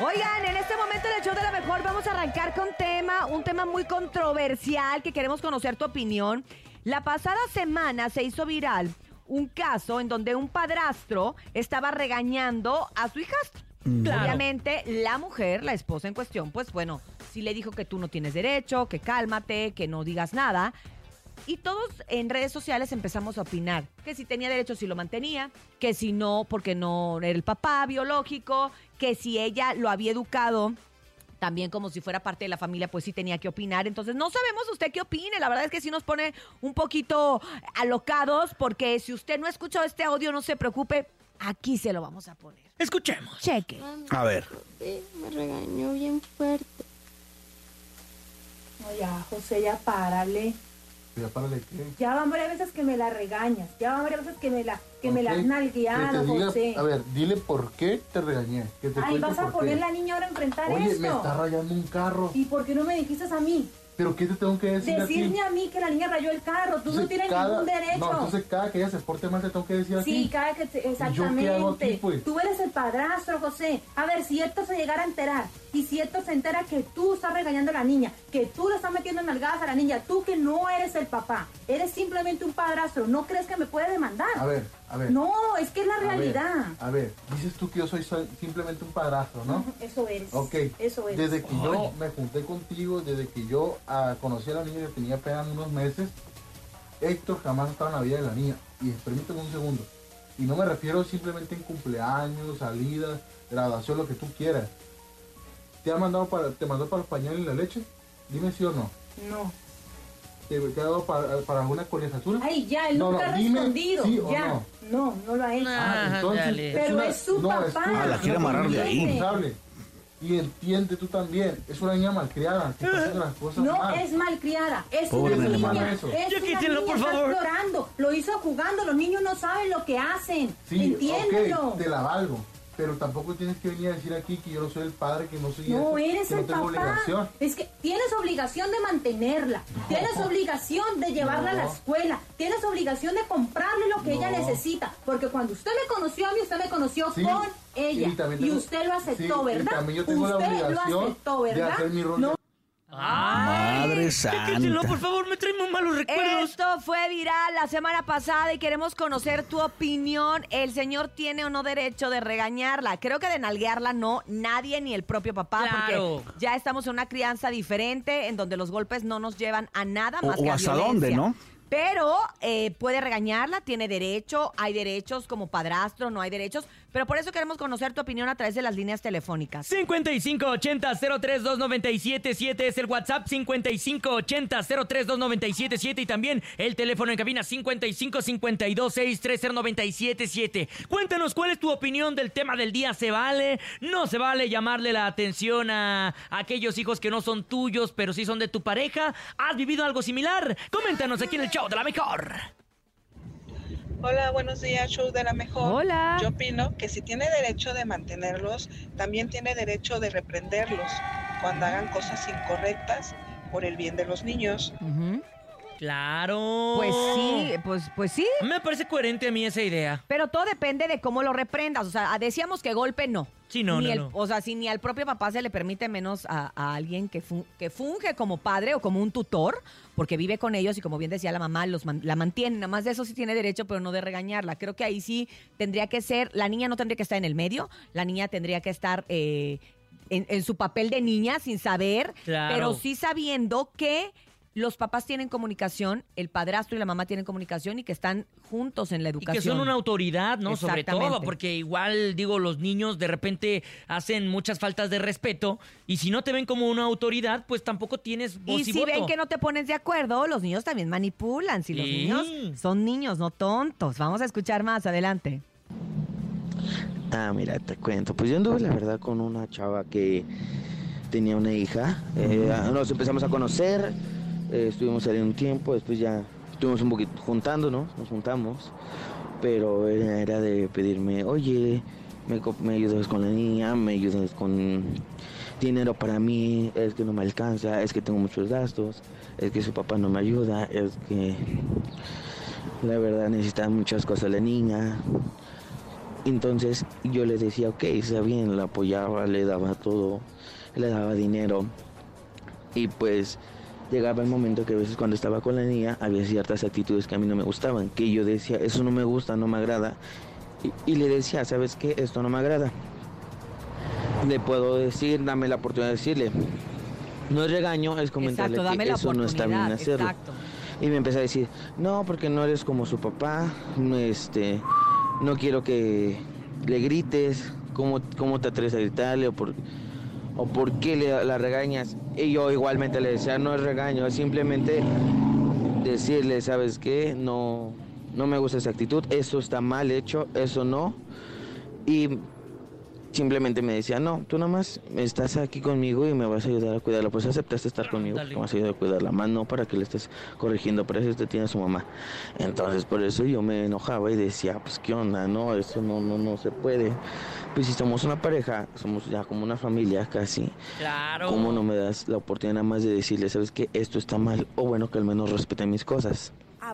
Oigan, en este momento del show de la mejor vamos a arrancar con tema, un tema muy controversial que queremos conocer tu opinión. La pasada semana se hizo viral un caso en donde un padrastro estaba regañando a su hijastro. Obviamente la mujer, la esposa en cuestión, pues bueno, sí le dijo que tú no tienes derecho, que cálmate, que no digas nada. Y todos en redes sociales empezamos a opinar que si tenía derecho, si lo mantenía, que si no, porque no era el papá biológico, que si ella lo había educado también como si fuera parte de la familia, pues sí tenía que opinar. Entonces, no sabemos usted qué opine. La verdad es que sí nos pone un poquito alocados, porque si usted no ha escuchado este audio, no se preocupe, aquí se lo vamos a poner. Escuchemos. Cheque. A ver. Me regañó bien fuerte. No, ya, José, ya párale. Ya párale qué. Ya van varias veces que me la regañas. Ya van varias veces que me la, que me la has nalgueado, José. A ver, dile por qué te regañé. Que te Ay, vas a poner qué. la niña ahora a enfrentar Oye, esto. me está rayando un carro. ¿Y por qué no me dijiste a mí? ¿Pero qué te tengo que decir Decirme a a mí que la niña rayó el carro. Tú no tienes cada- ningún derecho. No, entonces cada que ella se porte mal te tengo que decir a Sí, ti. cada que te- yo qué exactamente. hago aquí, pues? Tú eres el padrastro, José. A ver, si esto se llegara a enterar, y si esto se entera que tú estás regañando a la niña, que tú le estás metiendo nalgadas a la niña, tú que no eres el papá, eres simplemente un padrastro, ¿no crees que me puede demandar? A ver, a ver. No, es que es la A ver, realidad. A ver, dices tú que yo soy so- simplemente un padrastro, ¿no? Eso eres. Ok, Eso eres. desde que yo me junté contigo, desde que yo ah, conocí a la niña que tenía apenas unos meses, Héctor jamás estaba en la vida de la niña. Y permíteme un segundo. Y no me refiero simplemente en cumpleaños, salidas, graduación, lo que tú quieras. ¿Te ha mandado para, te mandó para los pañales y la leche? Dime sí o no. No. ¿Te, te ha dado para, para alguna colegiatura? Ay, ya, él No, nunca no, ha dime respondido. sí o ya. no. no, no lo ha hecho. Ah, entonces, dale. Pero una- es su no, papá. tú- Ah, la quiere amarrar de ahí. responsable. Y entiende tú también, es una niña malcriada, que está haciendo las cosas No mal. es malcriada, es Pobre una niña. Es Ya una niña, por está favor. explorando. Lo hizo jugando, los niños no saben lo que hacen. Sí, Entiéndelo. ok, te la valgo. Pero tampoco tienes que venir a decir aquí que yo no soy el padre, que no soy No esto, eres que no el tengo papá. obligación. Es que tienes obligación de mantenerla. Tienes obligación de llevarla a la escuela. Tienes obligación de comprarle lo que ella necesita. Porque cuando usted me conoció a mí, usted me conoció Sí, con ella. y usted lo aceptó, sí, y ¿verdad? también yo tengo la usted lo obligación aceptó, de ¿verdad? hacer mi rol No, de- Madre santa. por favor, me trae recuerdos. Esto fue viral la semana pasada y queremos conocer tu opinión. ¿El señor tiene o no derecho de regañarla? Creo que de nalguearla no, nadie ni el propio papá, Claro. porque ya estamos en una crianza diferente en donde los golpes no nos llevan a nada O- más o que a hasta violencia. dónde, ¿no? Pero eh, puede regañarla, tiene derecho, hay derechos como padrastro, no hay derechos, pero por eso queremos conocer tu opinión a través de las líneas telefónicas. 5580-032977 es el WhatsApp, 5580-032977 y también el teléfono en cabina 5552-630977. Cuéntanos cuál es tu opinión del tema del día. ¿Se vale? ¿No se vale llamarle la atención a aquellos hijos que no son tuyos, pero sí son de tu pareja? ¿Has vivido algo similar? Coméntanos aquí en el show de la mejor. Hola, buenos días, show de la mejor. Hola. Yo opino que si tiene derecho de mantenerlos, también tiene derecho de reprenderlos cuando hagan cosas incorrectas por el bien de los niños. Claro. Pues sí, pues, pues sí, Me parece coherente a mí esa idea. pero todo depende de cómo lo reprendas. O sea, decíamos que golpe no. Sí, no, Ni no, el- no. O sea, si ni al propio papá se le permite menos a, a alguien que, fun- que funge como padre o como un tutor, porque vive con ellos y como bien decía la mamá, los man- la mantiene. Nada más de eso sí tiene derecho, pero no de regañarla. Creo que ahí sí tendría que ser, la niña no tendría que estar en el medio, la niña tendría que estar eh, en, en su papel de niña sin saber, Claro. pero sí sabiendo que los papás tienen comunicación, el padrastro y la mamá tienen comunicación y que están juntos en la Y educación. que son una autoridad, ¿no? Sobre todo, porque igual, digo, los niños de repente hacen muchas faltas de respeto y si no te ven como una autoridad, pues tampoco tienes voz Y y, si voto. ven que no te pones de acuerdo, los niños también manipulan. Si los Sí. niños son niños, no tontos. Vamos a escuchar más adelante. Ah, mira, te cuento. Pues yo anduve, la verdad, con una chava que tenía una hija. Eh, nos empezamos a conocer, eh, estuvimos saliendo un tiempo, después ya estuvimos un poquito juntando, ¿no? Nos juntamos. Pero era de pedirme, oye, me, me ayudas con la niña, me ayudas con dinero para mí, es que no me alcanza, es que tengo muchos gastos, es que su papá no me ayuda, es que la verdad necesita muchas cosas la niña. Entonces yo le decía, ok, está bien, la apoyaba, le daba todo, le daba dinero. Y pues llegaba el momento que a veces cuando estaba con la niña había ciertas actitudes que a mí no me gustaban, que yo decía, eso no me gusta, no me agrada. Y, y le decía, ¿sabes qué? Esto no me agrada. Le puedo decir, dame la oportunidad de decirle. No es regaño, es comentarle Exacto, que eso no está bien hacerlo. exacto. Y me empezó a decir, no, porque no eres como su papá, no, este, no quiero que le grites, ¿cómo, cómo te atreves a gritarle o por, o por qué le, la regañas? Y yo igualmente le decía, no es regaño, es simplemente decirle, ¿sabes qué? No, no me gusta esa actitud, eso está mal hecho, eso no. Y simplemente me decía, no, tú nomás estás aquí conmigo y me vas a ayudar a cuidarla. Pues aceptaste estar conmigo, me vas a ayudar a cuidarla, más no para que le estés corrigiendo, para eso usted tiene a su mamá. Entonces por eso yo me enojaba y decía, pues qué onda, no, eso no, no, no se puede. Pues si somos una pareja, somos ya como una familia casi, Claro. ¿cómo no me das la oportunidad nada más de decirle, sabes que esto está mal? O bueno, que al menos respete mis cosas.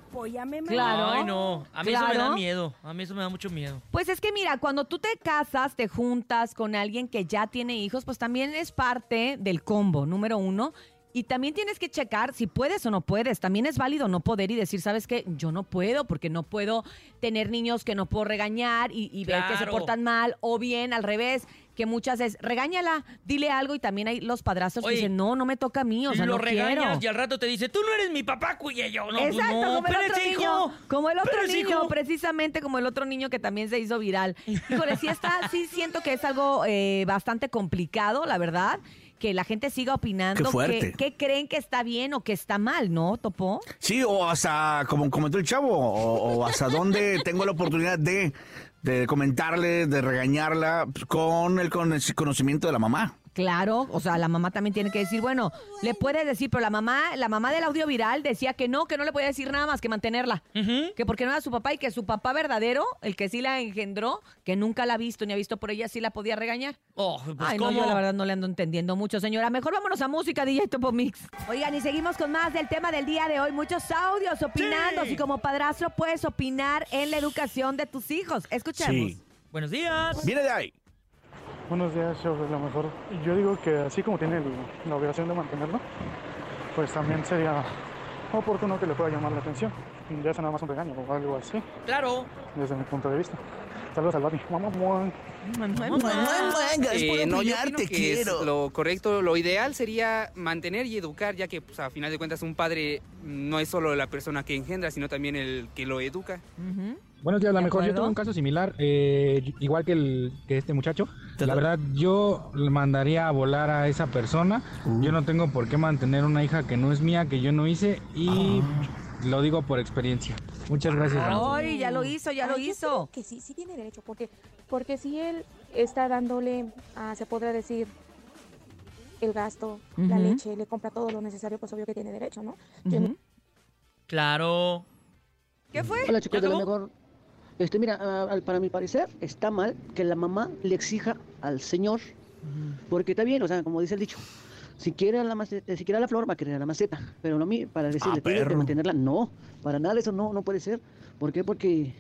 Apóyame, mamá. Claro. Ay, no. A mí eso me da Claro. miedo. A mí eso me da mucho miedo. Pues es que mira, cuando tú te casas, te juntas con alguien que ya tiene hijos, pues también es parte del combo, número uno. Y también tienes que checar si puedes o no puedes. También es válido no poder y decir, ¿sabes qué? Yo no puedo porque no puedo tener niños que no puedo regañar y, y ver que se Claro. portan mal. O bien, al revés, que muchas es, regáñala, dile algo. Y también hay los padrastros Oye, que dicen, no, no me toca a mí, o sea, lo no regañas quiero. y al rato te dice, tú no eres mi papá, cuye yo. No, pues Exacto, no, como el otro niño. hijo. Como el otro niño, hijo. precisamente como el otro niño que también se hizo viral. Híjole, sí está, sí siento que es algo eh, bastante complicado, la verdad, que la gente siga opinando. Qué fuerte. que- ¿Qué creen que está bien o que está mal, no, Topo? Sí, o hasta, como comentó el chavo, o, o hasta dónde tengo la oportunidad de, de comentarle, de regañarla con el con- conocimiento de la mamá. Claro, o sea, la mamá también tiene que decir, bueno, le puedes decir, pero la mamá, la mamá del audio viral decía que no, que no le podía decir nada más que mantenerla. Que porque no era su papá y que su papá verdadero, el que sí la engendró, que nunca la ha visto ni ha visto por ella, sí la podía regañar. Oh, pues Ay, no, yo la verdad no le ando entendiendo mucho, señora. Mejor vámonos a música, DJ Topo Mix. Oigan, y seguimos con más del tema del día de hoy. Muchos audios opinando. Sí. Si como padrastro puedes opinar en la educación de tus hijos. Escuchemos. Sí. Buenos días. Viene de ahí. Buenos días, show de lo mejor. Yo digo que así como tiene la obligación de mantenerlo, pues también sería oportuno que le pueda llamar la atención. Ya sea nada más un regaño o algo así, Claro. desde mi punto de vista. Saludos al Bati. Mamá, mamá. Eh, no, yo opino que es lo correcto, lo ideal sería mantener y educar, ya que pues, a final de cuentas un padre no es solo la persona que engendra, sino también el que lo educa. Ujú. Buenos días, la ¿De mejor. Yo tuve un caso similar, eh, igual que, el, que este muchacho. La da- verdad, yo le mandaría a volar a esa persona. Yo no tengo por qué mantener una hija que no es mía, que yo no hice, y lo digo por experiencia. Muchas gracias. Ay, ya lo hizo, ya lo Ay, hizo. Que sí, sí tiene derecho, porque, porque si él está dándole, ah, se podrá decir, el gasto, la leche, le compra todo lo necesario, pues obvio que tiene derecho, ¿no? Claro. ¿Qué fue? Hola chicos ¿Ya de lo mejor. Este, mira, ah, al- para mi parecer está mal que la mamá le exija al señor, porque está bien, o sea, como dice el dicho, si quiere la maceta, si quiere a la flor va a querer la maceta, pero no a mí para decirle Ah, tienes que perro. mantenerla, no, para nada eso no no puede ser, ¿por qué? Porque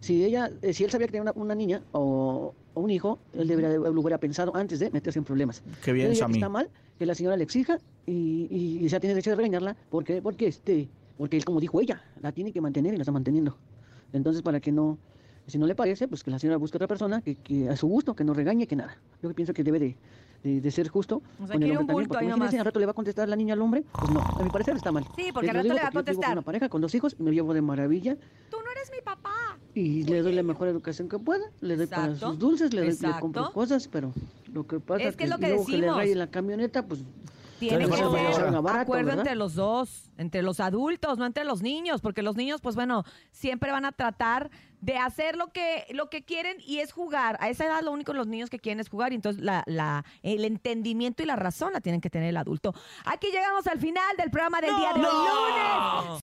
si ella, eh, si él sabía que tenía una, una niña o, o un hijo, él debería de- lo hubiera pensado antes de meterse en problemas. Qué bien, que Sammy. está mal que la señora le exija y, y, y ya tiene derecho de regañarla. ¿Por qué? Porque, este, porque él, como dijo ella, la tiene que mantener y la está manteniendo. Entonces, para que no, si no le parece, pues que la señora busque otra persona que, que a su gusto, que no regañe, que nada. Yo pienso que debe de, de- de ser justo O sea, con el un también, bulto porque imagínense, al rato le va a contestar la niña al hombre. Pues no, a mi parecer está mal. Sí, porque al rato digo le va a porque yo vivo contestar. una pareja con dos hijos, me llevo de maravilla Tú no eres mi papá. y le doy la mejor educación que pueda, le doy para Exacto, sus dulces, le, doy, le compro cosas, pero lo que pasa Es que es lo que luego que le decimos. raye la camioneta, pues Tiene que ser barato, acuerdo ¿verdad? entre los dos, entre los adultos, no entre los niños, porque los niños, pues bueno, siempre van a tratar de hacer lo que, lo que quieren y es jugar. A esa edad lo único los niños que quieren es jugar y entonces la, la, el entendimiento y la razón la tienen que tener el adulto. Aquí llegamos al final del programa del día de hoy, lunes.